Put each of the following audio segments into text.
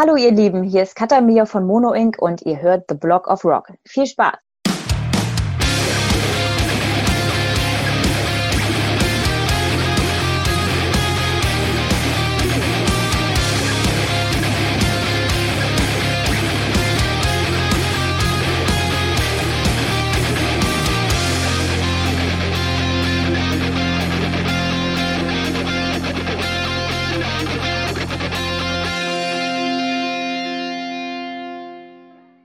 Hallo ihr Lieben, hier ist Katamia von Mono Inc. und ihr hört The Block of Rock. Viel Spaß!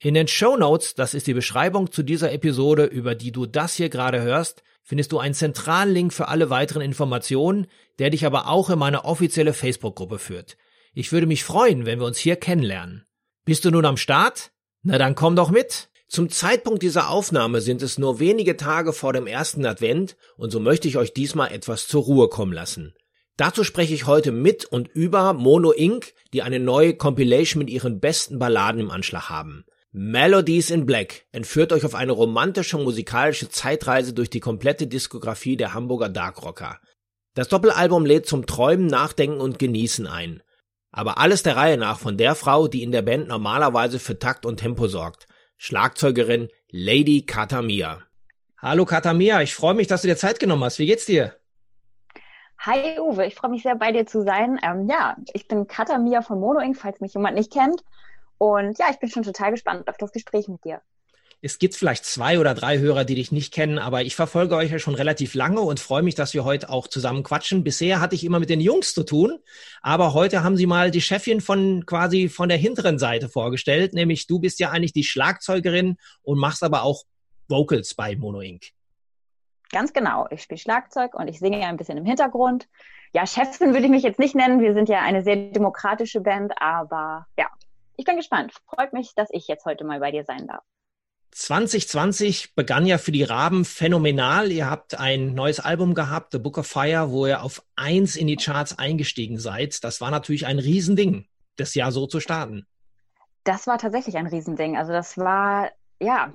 In den Show Notes, das ist die Beschreibung zu dieser Episode, über die du das hier gerade hörst, findest du einen zentralen Link für alle weiteren Informationen, der dich aber auch in meine offizielle Facebook-Gruppe führt. Ich würde mich freuen, wenn wir uns hier kennenlernen. Bist du nun am Start? Na dann komm doch mit! Zum Zeitpunkt dieser Aufnahme sind es nur wenige Tage vor dem ersten Advent und so möchte ich euch diesmal etwas zur Ruhe kommen lassen. Dazu spreche ich heute mit und über Mono Inc., die eine neue Compilation mit ihren besten Balladen im Anschlag haben. Melodies in Black entführt euch auf eine romantische musikalische Zeitreise durch die komplette Diskografie der Hamburger Darkrocker. Das Doppelalbum lädt zum Träumen, Nachdenken und Genießen ein. Aber alles der Reihe nach von der Frau, die in der Band normalerweise für Takt und Tempo sorgt. Schlagzeugerin Lady Katamia. Hallo Katamia, ich freue mich, dass du dir Zeit genommen hast. Wie geht's dir? Hi Uwe, ich freue mich sehr bei dir zu sein. Ähm, ja, ich bin Katamia von Mono Inc., falls mich jemand nicht kennt. Und ja, ich bin schon total gespannt auf das Gespräch mit dir. Es gibt vielleicht zwei oder drei Hörer, die dich nicht kennen, aber ich verfolge euch ja schon relativ lange und freue mich, dass wir heute auch zusammen quatschen. Bisher hatte ich immer mit den Jungs zu tun, aber heute haben sie mal die Chefin von quasi von der hinteren Seite vorgestellt, nämlich du bist ja eigentlich die Schlagzeugerin und machst aber auch Vocals bei Mono Inc. Ganz genau. Ich spiele Schlagzeug und ich singe ja ein bisschen im Hintergrund. Ja, Chefin würde ich mich jetzt nicht nennen. Wir sind ja eine sehr demokratische Band, aber ja, ich bin gespannt. Freut mich, dass ich jetzt heute mal bei dir sein darf. 2020 begann ja für die Raben phänomenal. Ihr habt ein neues Album gehabt, The Book of Fire, wo ihr auf eins in die Charts eingestiegen seid. Das war natürlich ein Riesending, das Jahr so zu starten. Das war tatsächlich ein Riesending. Also das war, ja,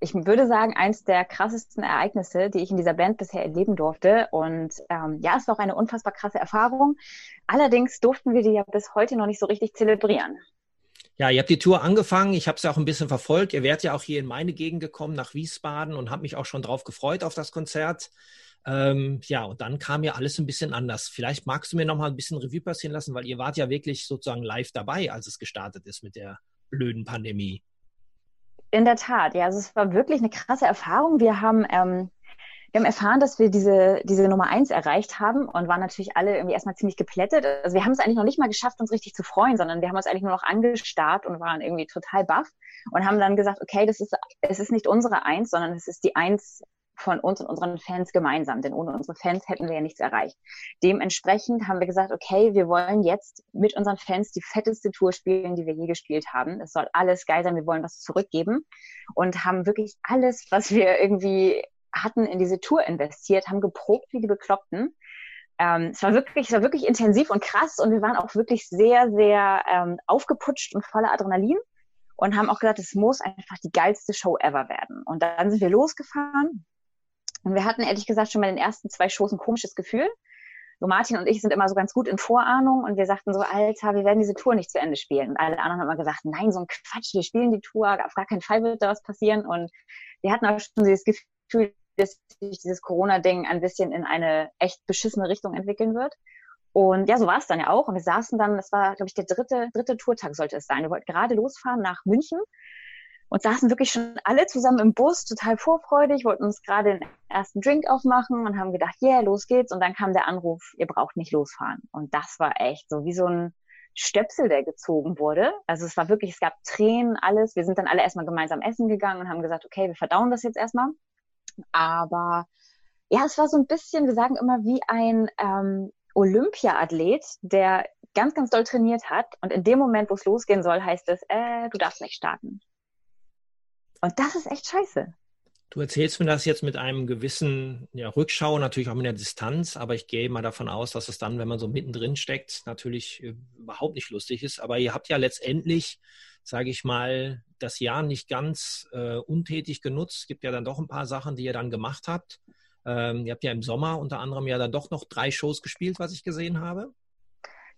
ich würde sagen, eins der krassesten Ereignisse, die ich in dieser Band bisher erleben durfte. Und ähm, ja, es war auch eine unfassbar krasse Erfahrung. Allerdings durften wir die ja bis heute noch nicht so richtig zelebrieren. Ja, ihr habt die Tour angefangen. Ich habe es ja auch ein bisschen verfolgt. Ihr wärt ja auch hier in meine Gegend gekommen, nach Wiesbaden, und habe mich auch schon drauf gefreut auf das Konzert. Ähm, ja, und dann kam ja alles ein bisschen anders. Vielleicht magst du mir noch mal ein bisschen Revue passieren lassen, weil ihr wart ja wirklich sozusagen live dabei, als es gestartet ist mit der blöden Pandemie. In der Tat, ja, also es war wirklich eine krasse Erfahrung. Wir haben ähm, wir haben erfahren, dass wir diese, diese Nummer eins erreicht haben und waren natürlich alle irgendwie erstmal ziemlich geplättet. Also wir haben es eigentlich noch nicht mal geschafft, uns richtig zu freuen, sondern wir haben uns eigentlich nur noch angestarrt und waren irgendwie total baff und haben dann gesagt, okay, das ist, es ist nicht unsere Eins, sondern es ist die Eins von uns und unseren Fans gemeinsam, denn ohne unsere Fans hätten wir ja nichts erreicht. Dementsprechend haben wir gesagt, okay, wir wollen jetzt mit unseren Fans die fetteste Tour spielen, die wir je gespielt haben. Es soll alles geil sein, wir wollen was zurückgeben und haben wirklich alles, was wir irgendwie hatten in diese Tour investiert, haben geprobt wie die Bekloppten. Ähm, es war wirklich, es war wirklich intensiv und krass und wir waren auch wirklich sehr, sehr ähm, aufgeputscht und voller Adrenalin und haben auch gesagt, es muss einfach die geilste Show ever werden. Und dann sind wir losgefahren und wir hatten ehrlich gesagt schon bei den ersten zwei Shows ein komisches Gefühl. So Martin und ich sind immer so ganz gut in Vorahnung und wir sagten so, Alter, wir werden diese Tour nicht zu Ende spielen. Und alle anderen haben immer gesagt, nein, so ein Quatsch, wir spielen die Tour, auf gar keinen Fall wird da was passieren. Und wir hatten auch schon dieses Gefühl, dass sich dieses Corona-Ding ein bisschen in eine echt beschissene Richtung entwickeln wird. Und ja, so war es dann ja auch. Und wir saßen dann, das war, glaube ich, der dritte, dritte Tourtag sollte es sein. Wir wollten gerade losfahren nach München und saßen wirklich schon alle zusammen im Bus, total vorfreudig, wollten uns gerade den ersten Drink aufmachen und haben gedacht, yeah, los geht's. Und dann kam der Anruf, ihr braucht nicht losfahren. Und das war echt so wie so ein Stöpsel, der gezogen wurde. Also es war wirklich, es gab Tränen, alles. Wir sind dann alle erstmal gemeinsam essen gegangen und haben gesagt, okay, wir verdauen das jetzt erstmal. Aber ja, es war so ein bisschen, wir sagen immer, wie ein ähm, Olympia-Athlet, der ganz, ganz doll trainiert hat. Und in dem Moment, wo es losgehen soll, heißt es, äh, du darfst nicht starten. Und das ist echt scheiße. Du erzählst mir das jetzt mit einem gewissen ja, Rückschau, natürlich auch mit der Distanz, aber ich gehe mal davon aus, dass es dann, wenn man so mittendrin steckt, natürlich äh, überhaupt nicht lustig ist. Aber ihr habt ja letztendlich, sage ich mal, das Jahr nicht ganz äh, untätig genutzt. Es gibt ja dann doch ein paar Sachen, die ihr dann gemacht habt. Ähm, ihr habt ja im Sommer unter anderem ja dann doch noch drei Shows gespielt, was ich gesehen habe.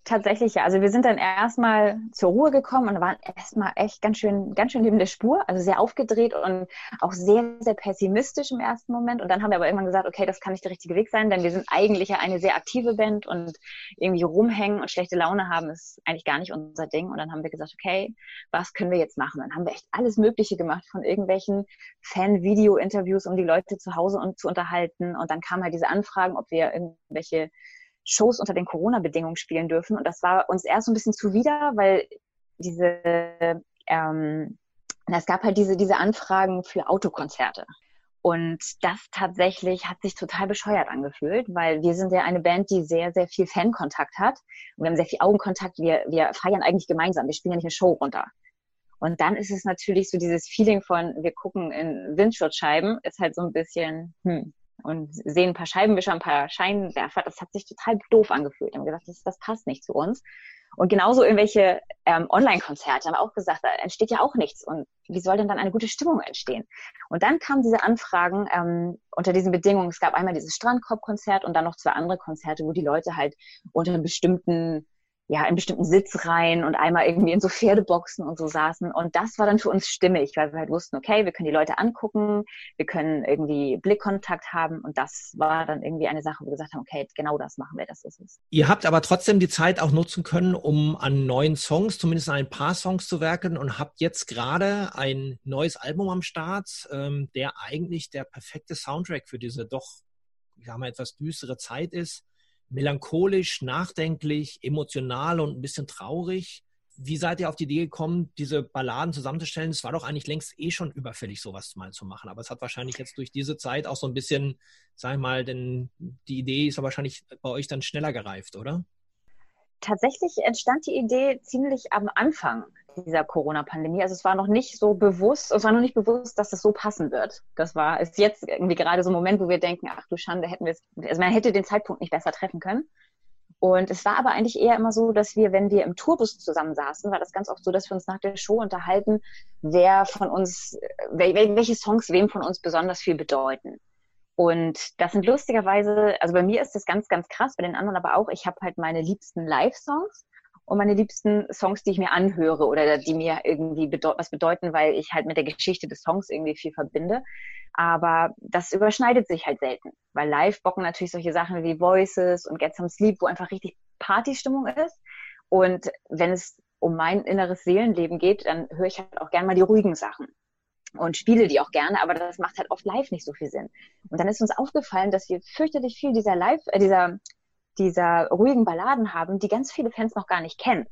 Tatsächlich, ja. Also wir sind dann erstmal zur Ruhe gekommen und waren erstmal echt ganz schön, ganz schön neben der Spur, also sehr aufgedreht und auch sehr, sehr pessimistisch im ersten Moment. Und dann haben wir aber irgendwann gesagt, okay, das kann nicht der richtige Weg sein, denn wir sind eigentlich ja eine sehr aktive Band und irgendwie rumhängen und schlechte Laune haben ist eigentlich gar nicht unser Ding. Und dann haben wir gesagt, okay, was können wir jetzt machen? Dann haben wir echt alles Mögliche gemacht, von irgendwelchen Fan-Video-Interviews, um die Leute zu Hause und zu unterhalten. Und dann kamen halt diese Anfragen, ob wir irgendwelche Shows unter den Corona-Bedingungen spielen dürfen. Und das war uns erst so ein bisschen zuwider, weil diese, ähm, es gab halt diese, diese Anfragen für Autokonzerte. Und das tatsächlich hat sich total bescheuert angefühlt, weil wir sind ja eine Band, die sehr, sehr viel Fankontakt hat. Und wir haben sehr viel Augenkontakt. Wir, wir feiern eigentlich gemeinsam. Wir spielen ja nicht eine Show runter. Und dann ist es natürlich so dieses Feeling von, wir gucken in Windschutzscheiben, ist halt so ein bisschen, hm, und sehen ein paar Scheibenwischer, ein paar Scheinwerfer. Das hat sich total doof angefühlt. Wir haben gesagt, das, das passt nicht zu uns. Und genauso irgendwelche ähm, Online-Konzerte haben auch gesagt, da entsteht ja auch nichts. Und wie soll denn dann eine gute Stimmung entstehen? Und dann kamen diese Anfragen ähm, unter diesen Bedingungen. Es gab einmal dieses Strandkorb-Konzert und dann noch zwei andere Konzerte, wo die Leute halt unter einem bestimmten ja, in bestimmten Sitzreihen und einmal irgendwie in so Pferdeboxen und so saßen. Und das war dann für uns stimmig, weil wir halt wussten, okay, wir können die Leute angucken, wir können irgendwie Blickkontakt haben. Und das war dann irgendwie eine Sache, wo wir gesagt haben, okay, genau das machen wir, das ist es. Ihr habt aber trotzdem die Zeit auch nutzen können, um an neuen Songs, zumindest an ein paar Songs zu werken und habt jetzt gerade ein neues Album am Start, ähm, der eigentlich der perfekte Soundtrack für diese doch, ich sag mal, etwas düstere Zeit ist melancholisch, nachdenklich, emotional und ein bisschen traurig. Wie seid ihr auf die Idee gekommen, diese Balladen zusammenzustellen? Es war doch eigentlich längst eh schon überfällig, sowas mal zu machen. Aber es hat wahrscheinlich jetzt durch diese Zeit auch so ein bisschen, sag ich mal, denn die Idee ist ja wahrscheinlich bei euch dann schneller gereift, oder? Tatsächlich entstand die Idee ziemlich am Anfang dieser Corona-Pandemie. Also es war noch nicht so bewusst, es war noch nicht bewusst, dass das so passen wird. Das war, ist jetzt irgendwie gerade so ein Moment, wo wir denken, ach du Schande, hätten wir es, also man hätte den Zeitpunkt nicht besser treffen können. Und es war aber eigentlich eher immer so, dass wir, wenn wir im Tourbus zusammensaßen, war das ganz oft so, dass wir uns nach der Show unterhalten, wer von uns, welche Songs wem von uns besonders viel bedeuten. Und das sind lustigerweise, also bei mir ist das ganz, ganz krass, bei den anderen aber auch, ich habe halt meine liebsten Live-Songs und meine liebsten Songs, die ich mir anhöre oder die mir irgendwie bedeut was bedeuten, weil ich halt mit der Geschichte des Songs irgendwie viel verbinde. Aber das überschneidet sich halt selten, weil live bocken natürlich solche Sachen wie Voices und Get Some Sleep, wo einfach richtig Partystimmung ist. Und wenn es um mein inneres Seelenleben geht, dann höre ich halt auch gerne mal die ruhigen Sachen und spiele die auch gerne, aber das macht halt oft live nicht so viel Sinn. Und dann ist uns aufgefallen, dass wir fürchterlich viel dieser live, äh, dieser dieser ruhigen Balladen haben, die ganz viele Fans noch gar nicht kennen.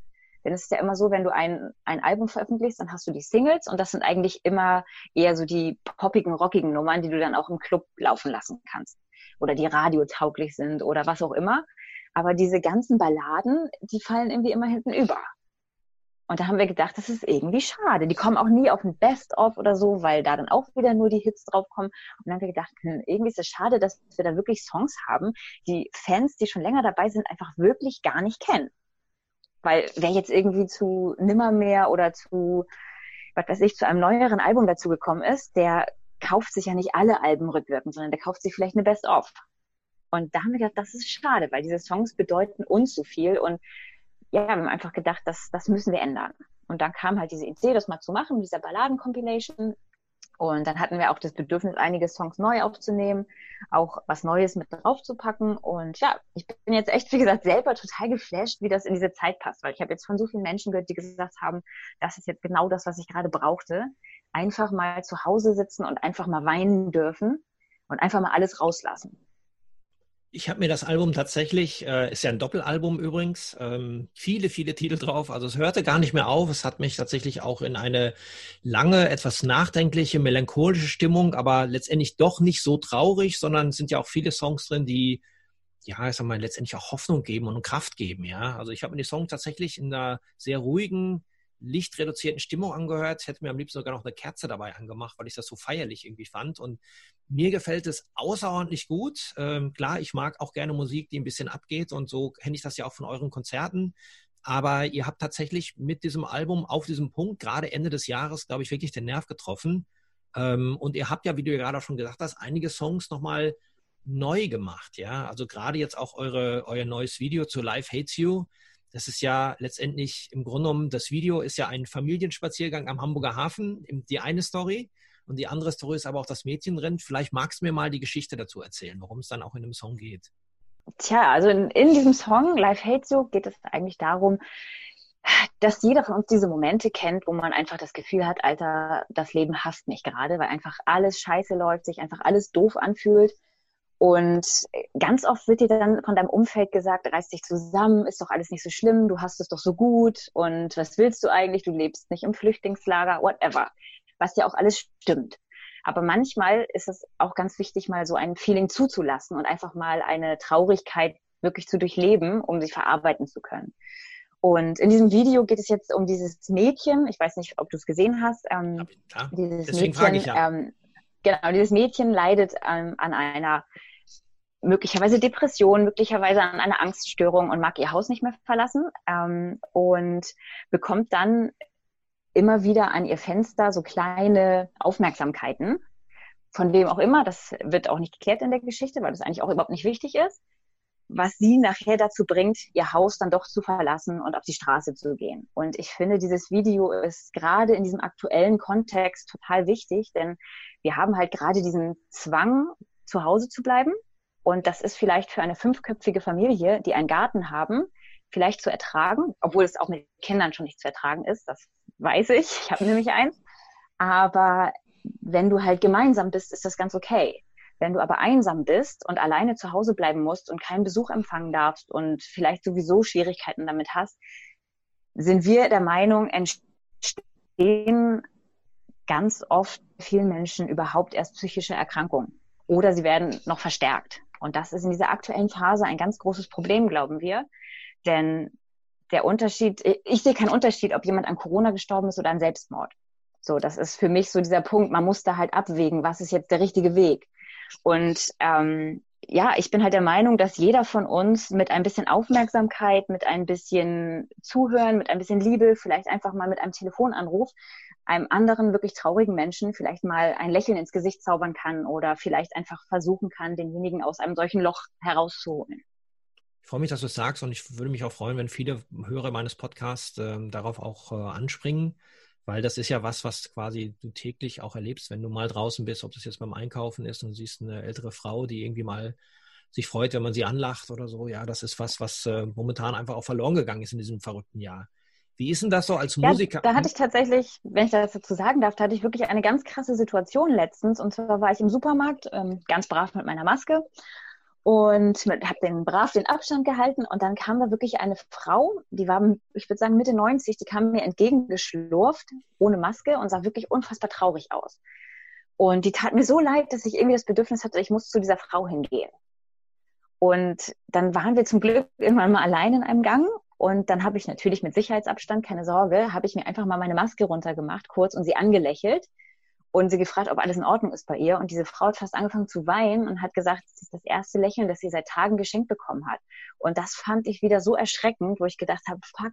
Denn es ist ja immer so, wenn du ein, ein Album veröffentlichst, dann hast du die Singles und das sind eigentlich immer eher so die poppigen, rockigen Nummern, die du dann auch im Club laufen lassen kannst. Oder die radiotauglich sind oder was auch immer. Aber diese ganzen Balladen, die fallen irgendwie immer hinten über. Und da haben wir gedacht, das ist irgendwie schade. Die kommen auch nie auf ein Best-of oder so, weil da dann auch wieder nur die Hits draufkommen. Und dann haben wir gedacht, hm, irgendwie ist es schade, dass wir da wirklich Songs haben, die Fans, die schon länger dabei sind, einfach wirklich gar nicht kennen. Weil wer jetzt irgendwie zu Nimmermehr oder zu, was weiß ich, zu einem neueren Album dazugekommen ist, der kauft sich ja nicht alle Alben rückwirkend, sondern der kauft sich vielleicht eine Best-of. Und da haben wir gedacht, das ist schade, weil diese Songs bedeuten uns so viel und ja, wir haben einfach gedacht, das, das müssen wir ändern. Und dann kam halt diese Idee, das mal zu machen, dieser Balladen-Compilation. Und dann hatten wir auch das Bedürfnis, einige Songs neu aufzunehmen, auch was Neues mit draufzupacken. Und ja, ich bin jetzt echt, wie gesagt, selber total geflasht, wie das in diese Zeit passt, weil ich habe jetzt von so vielen Menschen gehört, die gesagt haben, das ist jetzt genau das, was ich gerade brauchte. Einfach mal zu Hause sitzen und einfach mal weinen dürfen und einfach mal alles rauslassen. Ich habe mir das Album tatsächlich, äh, ist ja ein Doppelalbum übrigens, ähm, viele, viele Titel drauf. Also es hörte gar nicht mehr auf. Es hat mich tatsächlich auch in eine lange, etwas nachdenkliche, melancholische Stimmung, aber letztendlich doch nicht so traurig, sondern es sind ja auch viele Songs drin, die, ja, ich sag mal, letztendlich auch Hoffnung geben und Kraft geben. Ja, also ich habe mir die Songs tatsächlich in einer sehr ruhigen, lichtreduzierten Stimmung angehört, hätte mir am liebsten sogar noch eine Kerze dabei angemacht, weil ich das so feierlich irgendwie fand. Und mir gefällt es außerordentlich gut. Ähm, klar, ich mag auch gerne Musik, die ein bisschen abgeht und so kenne ich das ja auch von euren Konzerten. Aber ihr habt tatsächlich mit diesem Album auf diesem Punkt, gerade Ende des Jahres, glaube ich, wirklich den Nerv getroffen. Ähm, und ihr habt ja, wie du ja gerade auch schon gesagt hast, einige Songs nochmal neu gemacht, ja. Also gerade jetzt auch eure, euer neues Video zu Life Hates You. Das ist ja letztendlich im Grunde genommen, das Video ist ja ein Familienspaziergang am Hamburger Hafen, die eine Story. Und die andere Story ist aber auch das Mädchenrennen. Vielleicht magst du mir mal die Geschichte dazu erzählen, worum es dann auch in dem Song geht. Tja, also in, in diesem Song Life Hates You geht es eigentlich darum, dass jeder von uns diese Momente kennt, wo man einfach das Gefühl hat, Alter, das Leben hasst mich gerade, weil einfach alles scheiße läuft, sich einfach alles doof anfühlt. Und ganz oft wird dir dann von deinem Umfeld gesagt, reiß dich zusammen, ist doch alles nicht so schlimm, du hast es doch so gut und was willst du eigentlich, du lebst nicht im Flüchtlingslager, whatever. Was ja auch alles stimmt. Aber manchmal ist es auch ganz wichtig, mal so ein Feeling zuzulassen und einfach mal eine Traurigkeit wirklich zu durchleben, um sie verarbeiten zu können. Und in diesem Video geht es jetzt um dieses Mädchen. Ich weiß nicht, ob du es gesehen hast. Ähm, ja, dieses Deswegen Mädchen, ich ja. ähm, genau, dieses Mädchen leidet ähm, an einer möglicherweise Depression, möglicherweise an einer Angststörung und mag ihr Haus nicht mehr verlassen ähm, und bekommt dann immer wieder an ihr Fenster so kleine Aufmerksamkeiten, von wem auch immer. Das wird auch nicht geklärt in der Geschichte, weil das eigentlich auch überhaupt nicht wichtig ist, was sie nachher dazu bringt, ihr Haus dann doch zu verlassen und auf die Straße zu gehen. Und ich finde, dieses Video ist gerade in diesem aktuellen Kontext total wichtig, denn wir haben halt gerade diesen Zwang, zu Hause zu bleiben und das ist vielleicht für eine fünfköpfige Familie, die einen Garten haben, vielleicht zu ertragen, obwohl es auch mit Kindern schon nicht zu ertragen ist. Das weiß ich. Ich habe nämlich eins. Aber wenn du halt gemeinsam bist, ist das ganz okay. Wenn du aber einsam bist und alleine zu Hause bleiben musst und keinen Besuch empfangen darfst und vielleicht sowieso Schwierigkeiten damit hast, sind wir der Meinung, entstehen ganz oft vielen Menschen überhaupt erst psychische Erkrankungen oder sie werden noch verstärkt. Und das ist in dieser aktuellen Phase ein ganz großes Problem, glauben wir. Denn der Unterschied, ich sehe keinen Unterschied, ob jemand an Corona gestorben ist oder an Selbstmord. So, das ist für mich so dieser Punkt, man muss da halt abwägen, was ist jetzt der richtige Weg. Und ähm, ja, ich bin halt der Meinung, dass jeder von uns mit ein bisschen Aufmerksamkeit, mit ein bisschen Zuhören, mit ein bisschen Liebe, vielleicht einfach mal mit einem Telefonanruf einem anderen wirklich traurigen Menschen vielleicht mal ein Lächeln ins Gesicht zaubern kann oder vielleicht einfach versuchen kann, denjenigen aus einem solchen Loch herauszuholen. Ich freue mich, dass du es sagst und ich würde mich auch freuen, wenn viele Hörer meines Podcasts äh, darauf auch äh, anspringen, weil das ist ja was, was quasi du täglich auch erlebst, wenn du mal draußen bist, ob das jetzt beim Einkaufen ist und siehst eine ältere Frau, die irgendwie mal sich freut, wenn man sie anlacht oder so. Ja, das ist was, was äh, momentan einfach auch verloren gegangen ist in diesem verrückten Jahr. Wie ist denn das so als Musiker? Ja, da hatte ich tatsächlich, wenn ich das dazu sagen darf, da hatte ich wirklich eine ganz krasse Situation letztens. Und zwar war ich im Supermarkt, ähm, ganz brav mit meiner Maske und habe den brav den Abstand gehalten. Und dann kam da wirklich eine Frau, die war, ich würde sagen, Mitte 90, die kam mir entgegengeschlurft, ohne Maske und sah wirklich unfassbar traurig aus. Und die tat mir so leid, dass ich irgendwie das Bedürfnis hatte, ich muss zu dieser Frau hingehen. Und dann waren wir zum Glück irgendwann mal allein in einem Gang und dann habe ich natürlich mit Sicherheitsabstand, keine Sorge, habe ich mir einfach mal meine Maske runtergemacht, kurz und sie angelächelt und sie gefragt, ob alles in Ordnung ist bei ihr. Und diese Frau hat fast angefangen zu weinen und hat gesagt, das ist das erste Lächeln, das sie seit Tagen geschenkt bekommen hat. Und das fand ich wieder so erschreckend, wo ich gedacht habe, fuck,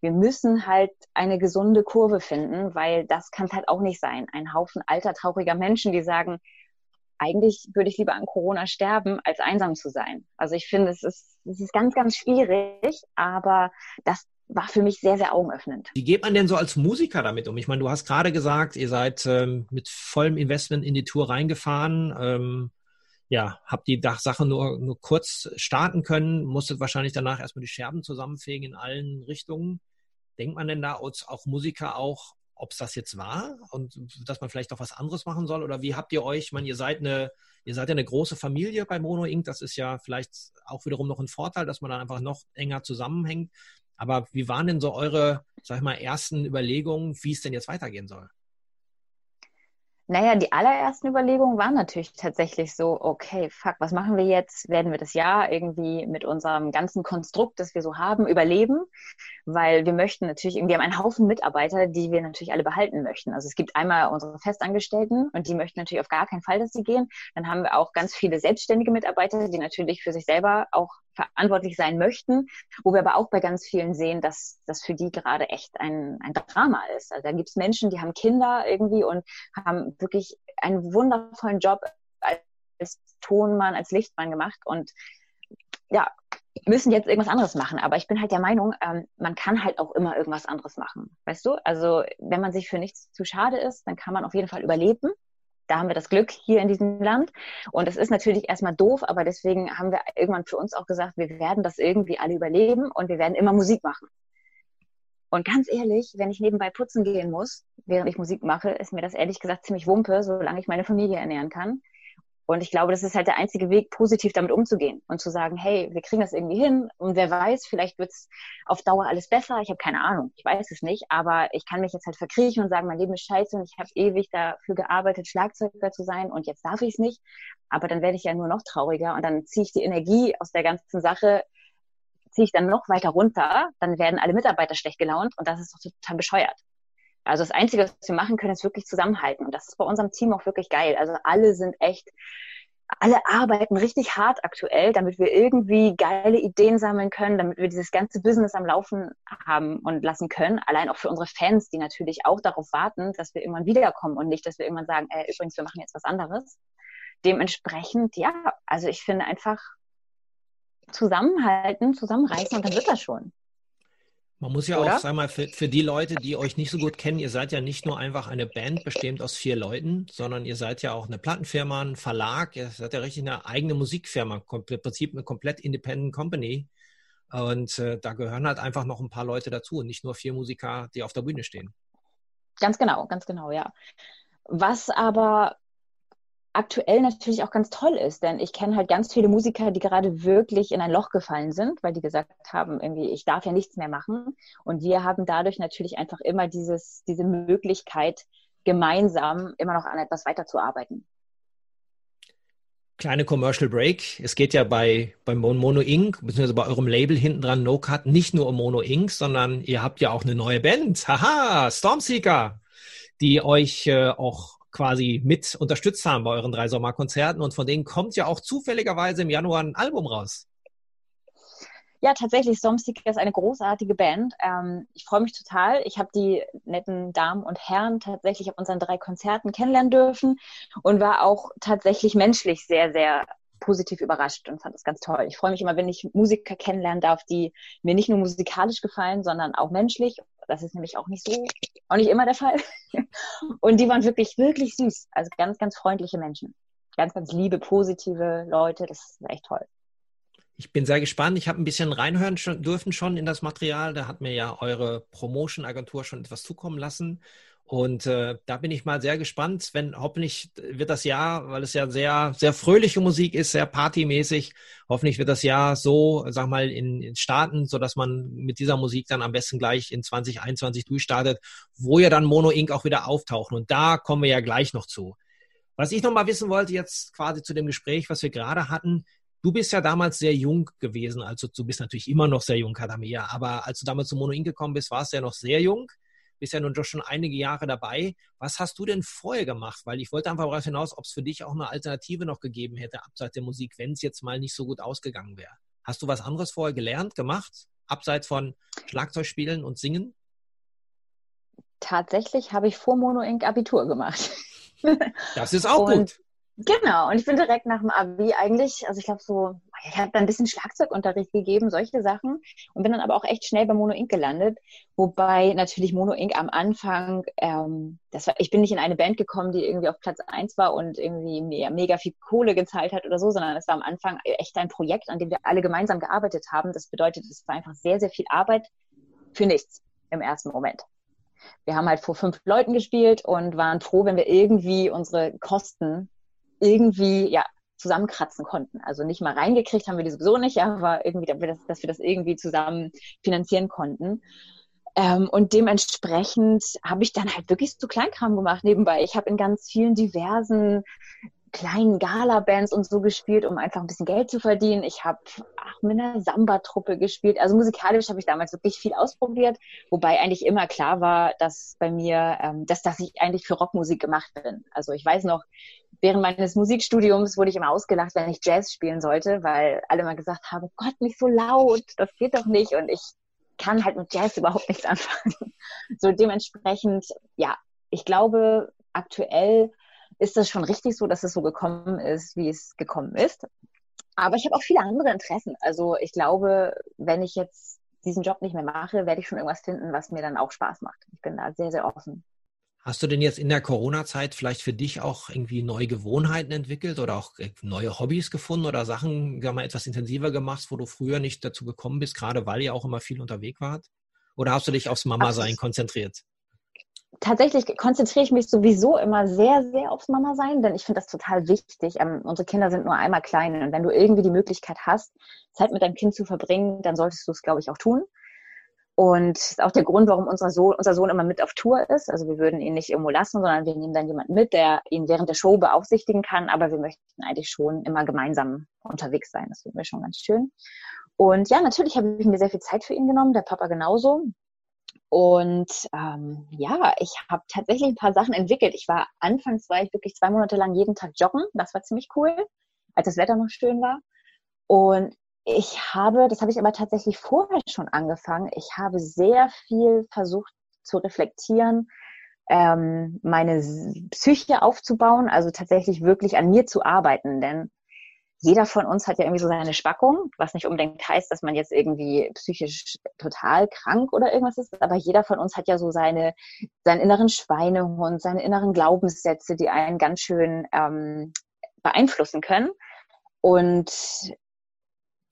wir müssen halt eine gesunde Kurve finden, weil das kann halt auch nicht sein. Ein Haufen alter, trauriger Menschen, die sagen, eigentlich würde ich lieber an Corona sterben, als einsam zu sein. Also ich finde, es ist, es ist ganz, ganz schwierig, aber das war für mich sehr, sehr augenöffnend. Wie geht man denn so als Musiker damit um? Ich meine, du hast gerade gesagt, ihr seid ähm, mit vollem Investment in die Tour reingefahren. Ähm, ja, habt die Sache nur, nur kurz starten können, musstet wahrscheinlich danach erstmal die Scherben zusammenfegen in allen Richtungen. Denkt man denn da als auch Musiker auch ob es das jetzt war und dass man vielleicht auch was anderes machen soll? Oder wie habt ihr euch, ich meine, ihr seid eine, ihr seid ja eine große Familie bei Mono Inc. Das ist ja vielleicht auch wiederum noch ein Vorteil, dass man dann einfach noch enger zusammenhängt. Aber wie waren denn so eure, sag ich mal, ersten Überlegungen, wie es denn jetzt weitergehen soll? Naja, die allerersten Überlegungen waren natürlich tatsächlich so, okay, fuck, was machen wir jetzt? Werden wir das Jahr irgendwie mit unserem ganzen Konstrukt, das wir so haben, überleben? Weil wir möchten natürlich, wir haben einen Haufen Mitarbeiter, die wir natürlich alle behalten möchten. Also es gibt einmal unsere Festangestellten und die möchten natürlich auf gar keinen Fall, dass sie gehen. Dann haben wir auch ganz viele selbstständige Mitarbeiter, die natürlich für sich selber auch verantwortlich sein möchten, wo wir aber auch bei ganz vielen sehen, dass das für die gerade echt ein, ein Drama ist. Also da gibt es Menschen, die haben Kinder irgendwie und haben wirklich einen wundervollen Job als Tonmann, als Lichtmann gemacht und ja, müssen jetzt irgendwas anderes machen. Aber ich bin halt der Meinung, ähm, man kann halt auch immer irgendwas anderes machen. Weißt du? Also wenn man sich für nichts zu schade ist, dann kann man auf jeden Fall überleben da haben wir das Glück hier in diesem Land. Und es ist natürlich erstmal doof, aber deswegen haben wir irgendwann für uns auch gesagt, wir werden das irgendwie alle überleben und wir werden immer Musik machen. Und ganz ehrlich, wenn ich nebenbei putzen gehen muss, während ich Musik mache, ist mir das ehrlich gesagt ziemlich wumpe, solange ich meine Familie ernähren kann. Und ich glaube, das ist halt der einzige Weg, positiv damit umzugehen und zu sagen, hey, wir kriegen das irgendwie hin und wer weiß, vielleicht wird's auf Dauer alles besser. Ich habe keine Ahnung, ich weiß es nicht, aber ich kann mich jetzt halt verkriechen und sagen, mein Leben ist scheiße und ich habe ewig dafür gearbeitet, Schlagzeuger zu sein und jetzt darf ich es nicht. Aber dann werde ich ja nur noch trauriger und dann ziehe ich die Energie aus der ganzen Sache, ziehe ich dann noch weiter runter, dann werden alle Mitarbeiter schlecht gelaunt und das ist doch total bescheuert. Also das Einzige, was wir machen können, ist wirklich zusammenhalten. Und das ist bei unserem Team auch wirklich geil. Also alle sind echt, alle arbeiten richtig hart aktuell, damit wir irgendwie geile Ideen sammeln können, damit wir dieses ganze Business am Laufen haben und lassen können. Allein auch für unsere Fans, die natürlich auch darauf warten, dass wir irgendwann wiederkommen und nicht, dass wir irgendwann sagen, äh, übrigens, wir machen jetzt was anderes. Dementsprechend, ja, also ich finde einfach zusammenhalten, zusammenreißen und dann wird das schon. Man muss ja Oder? auch, sag mal, für, für die Leute, die euch nicht so gut kennen, ihr seid ja nicht nur einfach eine Band bestehend aus vier Leuten, sondern ihr seid ja auch eine Plattenfirma, ein Verlag, ihr seid ja richtig eine eigene Musikfirma, im Prinzip eine komplett independent Company. Und äh, da gehören halt einfach noch ein paar Leute dazu und nicht nur vier Musiker, die auf der Bühne stehen. Ganz genau, ganz genau, ja. Was aber aktuell natürlich auch ganz toll ist, denn ich kenne halt ganz viele Musiker, die gerade wirklich in ein Loch gefallen sind, weil die gesagt haben, irgendwie, ich darf ja nichts mehr machen. Und wir haben dadurch natürlich einfach immer dieses, diese Möglichkeit, gemeinsam immer noch an etwas weiterzuarbeiten. Kleine Commercial Break. Es geht ja bei, bei Mono Inc., beziehungsweise bei eurem Label hinten dran, No Cut, nicht nur um Mono Inc., sondern ihr habt ja auch eine neue Band. Haha, Stormseeker, die euch äh, auch quasi mit unterstützt haben bei euren drei Sommerkonzerten und von denen kommt ja auch zufälligerweise im Januar ein Album raus. Ja, tatsächlich, Stormseeker ist eine großartige Band. Ähm, ich freue mich total. Ich habe die netten Damen und Herren tatsächlich auf unseren drei Konzerten kennenlernen dürfen und war auch tatsächlich menschlich sehr, sehr positiv überrascht und fand das ganz toll. Ich freue mich immer, wenn ich Musiker kennenlernen darf, die mir nicht nur musikalisch gefallen, sondern auch menschlich. Das ist nämlich auch nicht so, auch nicht immer der Fall. Und die waren wirklich, wirklich süß. Also ganz, ganz freundliche Menschen. Ganz, ganz liebe, positive Leute. Das ist echt toll. Ich bin sehr gespannt. Ich habe ein bisschen reinhören schon, dürfen schon in das Material. Da hat mir ja eure Promotion-Agentur schon etwas zukommen lassen. Und äh, da bin ich mal sehr gespannt, wenn hoffentlich wird das Jahr, weil es ja sehr, sehr fröhliche Musik ist, sehr partymäßig, hoffentlich wird das Jahr so, sag mal, in, in starten, so dass man mit dieser Musik dann am besten gleich in 2021 durchstartet, wo ja dann Mono Inc. auch wieder auftauchen. Und da kommen wir ja gleich noch zu. Was ich noch mal wissen wollte, jetzt quasi zu dem Gespräch, was wir gerade hatten, Du bist ja damals sehr jung gewesen, also du bist natürlich immer noch sehr jung, Kadamia, aber als du damals zu Mono Inc. gekommen bist, warst du ja noch sehr jung bist ja nun doch schon einige Jahre dabei. Was hast du denn vorher gemacht? Weil ich wollte einfach darauf hinaus, ob es für dich auch eine Alternative noch gegeben hätte, abseits der Musik, wenn es jetzt mal nicht so gut ausgegangen wäre. Hast du was anderes vorher gelernt, gemacht, abseits von Schlagzeugspielen und Singen? Tatsächlich habe ich vor Mono Inc. Abitur gemacht. Das ist auch und gut. Genau, und ich bin direkt nach dem Abi eigentlich, also ich glaube so, ich habe da ein bisschen Schlagzeugunterricht gegeben, solche Sachen und bin dann aber auch echt schnell bei Mono Inc. gelandet, wobei natürlich Mono Inc. am Anfang, ähm, das war, ich bin nicht in eine Band gekommen, die irgendwie auf Platz eins war und irgendwie mir mega viel Kohle gezahlt hat oder so, sondern es war am Anfang echt ein Projekt, an dem wir alle gemeinsam gearbeitet haben. Das bedeutet, es war einfach sehr, sehr viel Arbeit für nichts im ersten Moment wir haben halt vor fünf Leuten gespielt und waren froh, wenn wir irgendwie unsere Kosten irgendwie ja zusammenkratzen konnten. Also nicht mal reingekriegt haben wir die sowieso nicht, aber irgendwie, dass wir das, irgendwie zusammen finanzieren konnten. Ähm, und dementsprechend habe ich dann halt wirklich so Kleinkram gemacht nebenbei. Ich habe in ganz vielen diversen kleinen Gala-Bands und so gespielt, um einfach ein bisschen Geld zu verdienen. Ich habe mit einer Samba-Truppe gespielt. Also musikalisch habe ich damals wirklich viel ausprobiert, wobei eigentlich immer klar war, dass bei mir, ähm, dass, dass ich eigentlich für Rockmusik gemacht bin. Also ich weiß noch, während meines Musikstudiums wurde ich immer ausgelacht, wenn ich Jazz spielen sollte, weil alle mal gesagt haben, Gott, nicht so laut, das geht doch nicht. Und ich kann halt mit Jazz überhaupt nichts anfangen. So dementsprechend, ja, ich glaube, aktuell ist das schon richtig so, dass es so gekommen ist, wie es gekommen ist. Aber ich habe auch viele andere Interessen. Also ich glaube, wenn ich jetzt diesen Job nicht mehr mache, werde ich schon irgendwas finden, was mir dann auch Spaß macht. Ich bin da sehr, sehr offen. Hast du denn jetzt in der Corona-Zeit vielleicht für dich auch irgendwie neue Gewohnheiten entwickelt oder auch äh, neue Hobbys gefunden oder Sachen ja, mal etwas intensiver gemacht, wo du früher nicht dazu gekommen bist, gerade weil ihr auch immer viel unterwegs wart? Oder hast du dich aufs Mama-Sein konzentriert? tatsächlich konzentriere ich mich sowieso immer sehr, sehr aufs Mama sein, denn ich finde das total wichtig. Ähm, unsere Kinder sind nur einmal klein und wenn du irgendwie die Möglichkeit hast, Zeit mit deinem Kind zu verbringen, dann solltest du es, glaube ich, auch tun. Und das ist auch der Grund, warum unser Sohn, unser Sohn immer mit auf Tour ist. Also wir würden ihn nicht irgendwo lassen, sondern wir nehmen dann jemanden mit, der ihn während der Show beaufsichtigen kann. Aber wir möchten eigentlich schon immer gemeinsam unterwegs sein. Das finden wir schon ganz schön. Und ja, natürlich habe ich mir sehr viel Zeit für ihn genommen, der Papa genauso. Und ähm, ja, ich habe tatsächlich ein paar Sachen entwickelt. Ich war anfangs war ich wirklich zwei Monate lang jeden Tag joggen. Das war ziemlich cool, als das Wetter noch schön war. Und ich habe, das habe ich aber tatsächlich vorher schon angefangen. Ich habe sehr viel versucht zu reflektieren, ähm, meine Psyche aufzubauen, also tatsächlich wirklich an mir zu arbeiten. Denn jeder von uns hat ja irgendwie so seine Spackung, was nicht unbedingt heißt, dass man jetzt irgendwie psychisch total krank oder irgendwas ist, aber jeder von uns hat ja so seine, seinen inneren Schweinehund, seine inneren Glaubenssätze, die einen ganz schön ähm, beeinflussen können. Und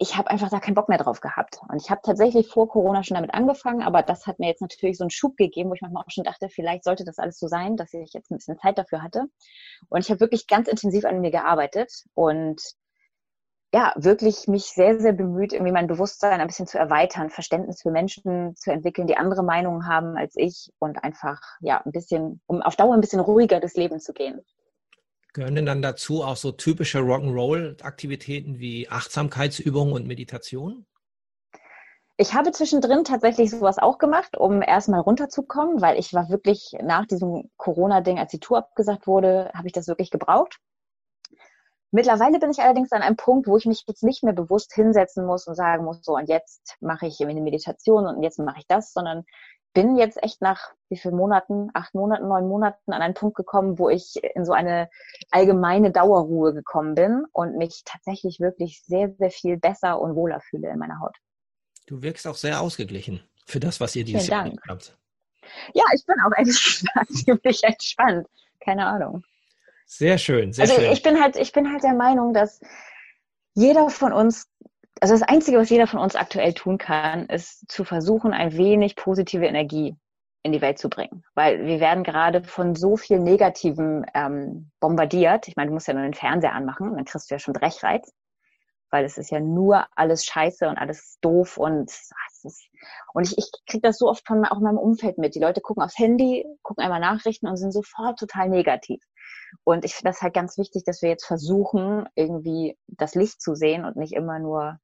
ich habe einfach da keinen Bock mehr drauf gehabt. Und ich habe tatsächlich vor Corona schon damit angefangen, aber das hat mir jetzt natürlich so einen Schub gegeben, wo ich manchmal auch schon dachte, vielleicht sollte das alles so sein, dass ich jetzt ein bisschen Zeit dafür hatte. Und ich habe wirklich ganz intensiv an mir gearbeitet und ja, wirklich mich sehr, sehr bemüht, irgendwie mein Bewusstsein ein bisschen zu erweitern, Verständnis für Menschen zu entwickeln, die andere Meinungen haben als ich und einfach, ja, ein bisschen, um auf Dauer ein bisschen ruhiger das Leben zu gehen. Gehören denn dann dazu auch so typische Rock'n'Roll-Aktivitäten wie Achtsamkeitsübungen und Meditation? Ich habe zwischendrin tatsächlich sowas auch gemacht, um erstmal runterzukommen, weil ich war wirklich nach diesem Corona-Ding, als die Tour abgesagt wurde, habe ich das wirklich gebraucht. Mittlerweile bin ich allerdings an einem Punkt, wo ich mich jetzt nicht mehr bewusst hinsetzen muss und sagen muss, so und jetzt mache ich eine Meditation und jetzt mache ich das, sondern bin jetzt echt nach wie vielen Monaten, acht Monaten, neun Monaten an einen Punkt gekommen, wo ich in so eine allgemeine Dauerruhe gekommen bin und mich tatsächlich wirklich sehr, sehr viel besser und wohler fühle in meiner Haut. Du wirkst auch sehr ausgeglichen für das, was ihr dieses Jahr habt. Ja, ich bin auch echt ziemlich entspannt. Keine Ahnung. Sehr schön, sehr also schön. Ich bin halt, ich bin halt der Meinung, dass jeder von uns, also das Einzige, was jeder von uns aktuell tun kann, ist zu versuchen, ein wenig positive Energie in die Welt zu bringen. Weil wir werden gerade von so viel Negativen ähm, bombardiert. Ich meine, du musst ja nur den Fernseher anmachen, dann kriegst du ja schon Brechreiz. Weil es ist ja nur alles scheiße und alles doof und und ich, ich kriege das so oft von auch meinem Umfeld mit. Die Leute gucken aufs Handy, gucken einmal Nachrichten und sind sofort total negativ. Und ich finde das halt ganz wichtig, dass wir jetzt versuchen, irgendwie das Licht zu sehen und nicht immer nur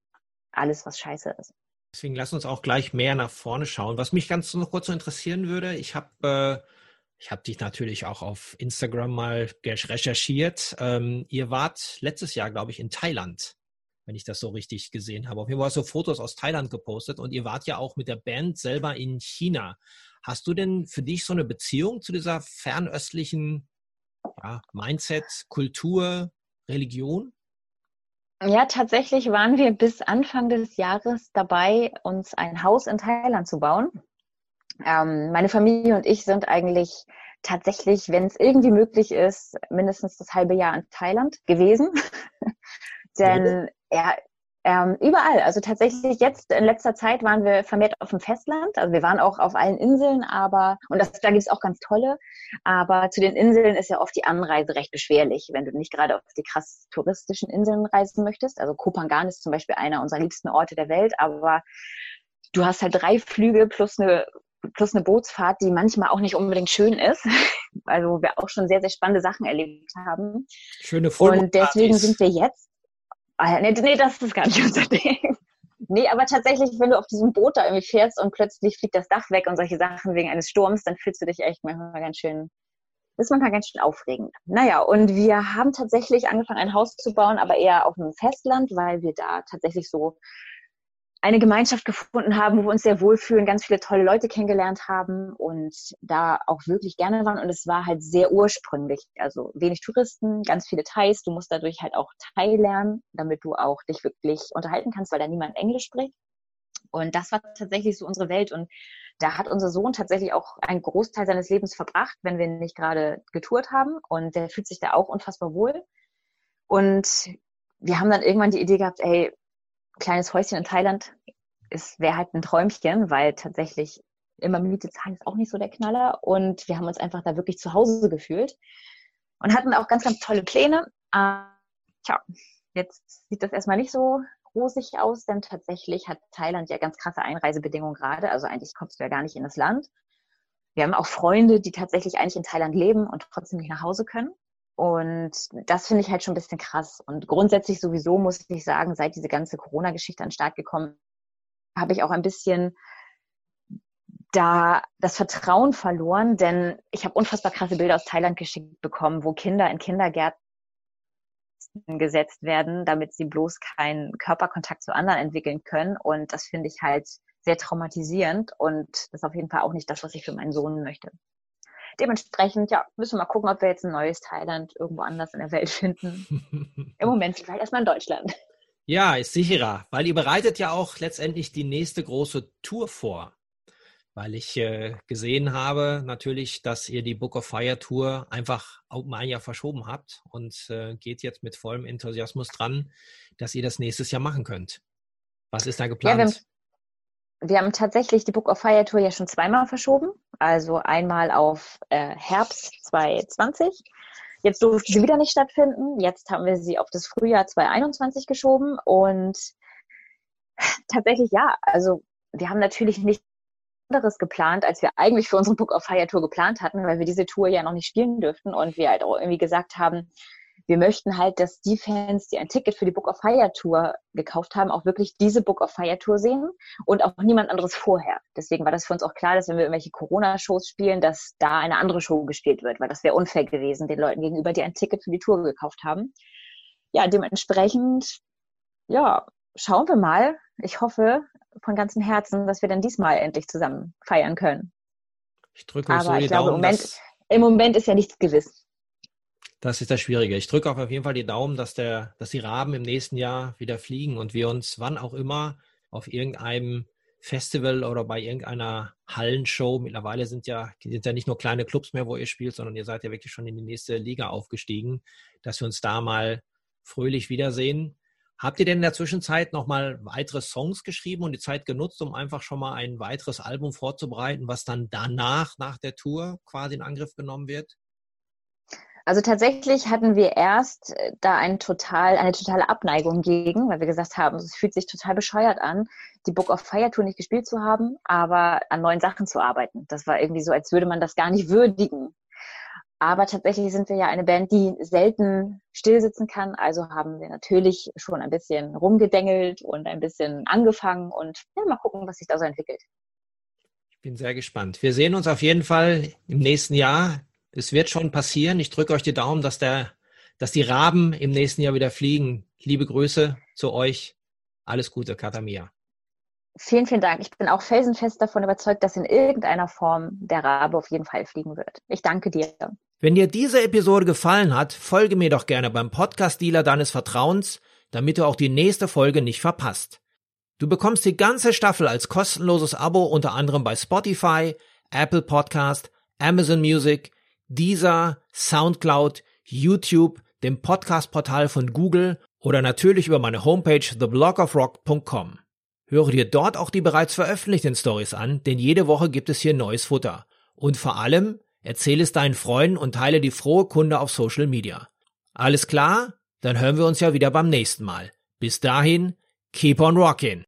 alles, was scheiße ist. Deswegen lass uns auch gleich mehr nach vorne schauen. Was mich ganz noch kurz so interessieren würde, ich habe äh, habe dich natürlich auch auf Instagram mal recherchiert. Ähm, ihr wart letztes Jahr, glaube ich, in Thailand, wenn ich das so richtig gesehen habe. Auf jeden Fall hast du Fotos aus Thailand gepostet und ihr wart ja auch mit der Band selber in China. Hast du denn für dich so eine Beziehung zu dieser fernöstlichen ja, Mindset, Kultur, Religion? Ja, tatsächlich waren wir bis Anfang des Jahres dabei, uns ein Haus in Thailand zu bauen. Ähm, meine Familie und ich sind eigentlich tatsächlich, wenn es irgendwie möglich ist, mindestens das halbe Jahr in Thailand gewesen. Denn ja, ähm, überall. Also tatsächlich jetzt in letzter Zeit waren wir vermehrt auf dem Festland. Also wir waren auch auf allen Inseln, aber, und das, da gibt es auch ganz tolle, aber zu den Inseln ist ja oft die Anreise recht beschwerlich, wenn du nicht gerade auf die krass touristischen Inseln reisen möchtest. Also Kopangan ist zum Beispiel einer unserer liebsten Orte der Welt, aber du hast halt drei Flüge plus eine plus eine Bootsfahrt, die manchmal auch nicht unbedingt schön ist. Also wo wir auch schon sehr, sehr spannende Sachen erlebt haben. Schöne Fullmoon Und deswegen sind wir jetzt. Ah, nee, nee, das ist gar nicht unser Ding. Nee, aber tatsächlich, wenn du auf diesem Boot da irgendwie fährst und plötzlich fliegt das Dach weg und solche Sachen wegen eines Sturms, dann fühlst du dich echt manchmal ganz schön, ist manchmal ganz schön aufregend. Naja, und wir haben tatsächlich angefangen, ein Haus zu bauen, aber eher auf dem Festland, weil wir da tatsächlich so eine Gemeinschaft gefunden haben, wo wir uns sehr wohlfühlen, ganz viele tolle Leute kennengelernt haben und da auch wirklich gerne waren. Und es war halt sehr ursprünglich. Also wenig Touristen, ganz viele Thais. Du musst dadurch halt auch Thai lernen, damit du auch dich wirklich unterhalten kannst, weil da niemand Englisch spricht. Und das war tatsächlich so unsere Welt. Und da hat unser Sohn tatsächlich auch einen Großteil seines Lebens verbracht, wenn wir nicht gerade getourt haben. Und der fühlt sich da auch unfassbar wohl. Und wir haben dann irgendwann die Idee gehabt, ey, kleines Häuschen in Thailand wäre halt ein Träumchen, weil tatsächlich immer Miete zahlen ist auch nicht so der Knaller. Und wir haben uns einfach da wirklich zu Hause gefühlt und hatten auch ganz, ganz tolle Pläne. Äh, tja, jetzt sieht das erstmal nicht so rosig aus, denn tatsächlich hat Thailand ja ganz krasse Einreisebedingungen gerade. Also eigentlich kommst du ja gar nicht in das Land. Wir haben auch Freunde, die tatsächlich eigentlich in Thailand leben und trotzdem nicht nach Hause können. Und das finde ich halt schon ein bisschen krass. Und grundsätzlich sowieso muss ich sagen, seit diese ganze Corona-Geschichte an den Start gekommen, habe ich auch ein bisschen da das Vertrauen verloren, denn ich habe unfassbar krasse Bilder aus Thailand geschickt bekommen, wo Kinder in Kindergärten gesetzt werden, damit sie bloß keinen Körperkontakt zu anderen entwickeln können. Und das finde ich halt sehr traumatisierend und das ist auf jeden Fall auch nicht das, was ich für meinen Sohn möchte dementsprechend, ja, müssen wir mal gucken, ob wir jetzt ein neues Thailand irgendwo anders in der Welt finden. Im Moment vielleicht erstmal in Deutschland. Ja, ist sicherer, weil ihr bereitet ja auch letztendlich die nächste große Tour vor. Weil ich äh, gesehen habe natürlich, dass ihr die Book of Fire Tour einfach um ein Jahr verschoben habt und äh, geht jetzt mit vollem Enthusiasmus dran, dass ihr das nächstes Jahr machen könnt. Was ist da geplant? Ja, wir haben tatsächlich die Book of Fire Tour ja schon zweimal verschoben. Also einmal auf äh, Herbst 2020. Jetzt durfte sie wieder nicht stattfinden. Jetzt haben wir sie auf das Frühjahr 2021 geschoben. Und tatsächlich ja, also wir haben natürlich nicht anderes geplant, als wir eigentlich für unsere Book of Fire Tour geplant hatten, weil wir diese Tour ja noch nicht spielen dürften und wir halt auch irgendwie gesagt haben, wir möchten halt, dass die Fans, die ein Ticket für die Book of Fire Tour gekauft haben, auch wirklich diese Book of Fire Tour sehen und auch niemand anderes vorher. Deswegen war das für uns auch klar, dass wenn wir irgendwelche Corona-Shows spielen, dass da eine andere Show gespielt wird, weil das wäre unfair gewesen den Leuten gegenüber, die ein Ticket für die Tour gekauft haben. Ja, dementsprechend, ja, schauen wir mal. Ich hoffe von ganzem Herzen, dass wir dann diesmal endlich zusammen feiern können. Ich drücke euch Aber so die ich glaube, Daumen, im Moment, im Moment ist ja nichts gewiss. Das ist das Schwierige. Ich drücke auf jeden Fall die Daumen, dass, der, dass die Raben im nächsten Jahr wieder fliegen und wir uns wann auch immer auf irgendeinem Festival oder bei irgendeiner Hallenshow, mittlerweile sind ja, sind ja nicht nur kleine Clubs mehr, wo ihr spielt, sondern ihr seid ja wirklich schon in die nächste Liga aufgestiegen, dass wir uns da mal fröhlich wiedersehen. Habt ihr denn in der Zwischenzeit nochmal weitere Songs geschrieben und die Zeit genutzt, um einfach schon mal ein weiteres Album vorzubereiten, was dann danach, nach der Tour quasi in Angriff genommen wird? Also tatsächlich hatten wir erst äh, da ein total, eine totale Abneigung gegen, weil wir gesagt haben, es fühlt sich total bescheuert an, die Book of Fire Tour nicht gespielt zu haben, aber an neuen Sachen zu arbeiten. Das war irgendwie so, als würde man das gar nicht würdigen. Aber tatsächlich sind wir ja eine Band, die selten stillsitzen kann. Also haben wir natürlich schon ein bisschen rumgedengelt und ein bisschen angefangen und ja, mal gucken, was sich da so entwickelt. Ich bin sehr gespannt. Wir sehen uns auf jeden Fall im nächsten Jahr es wird schon passieren. Ich drücke euch die Daumen, dass der, dass die Raben im nächsten Jahr wieder fliegen. Liebe Grüße zu euch. Alles Gute, Katamia. Vielen, vielen Dank. Ich bin auch felsenfest davon überzeugt, dass in irgendeiner Form der Rabe auf jeden Fall fliegen wird. Ich danke dir. Wenn dir diese Episode gefallen hat, folge mir doch gerne beim Podcast-Dealer deines Vertrauens, damit du auch die nächste Folge nicht verpasst. Du bekommst die ganze Staffel als kostenloses Abo unter anderem bei Spotify, Apple Podcast, Amazon Music, dieser, Soundcloud, YouTube, dem Podcast-Portal von Google oder natürlich über meine Homepage theblogofrock.com. Höre dir dort auch die bereits veröffentlichten Stories an, denn jede Woche gibt es hier neues Futter. Und vor allem, erzähle es deinen Freunden und teile die frohe Kunde auf Social Media. Alles klar? Dann hören wir uns ja wieder beim nächsten Mal. Bis dahin, keep on rockin'!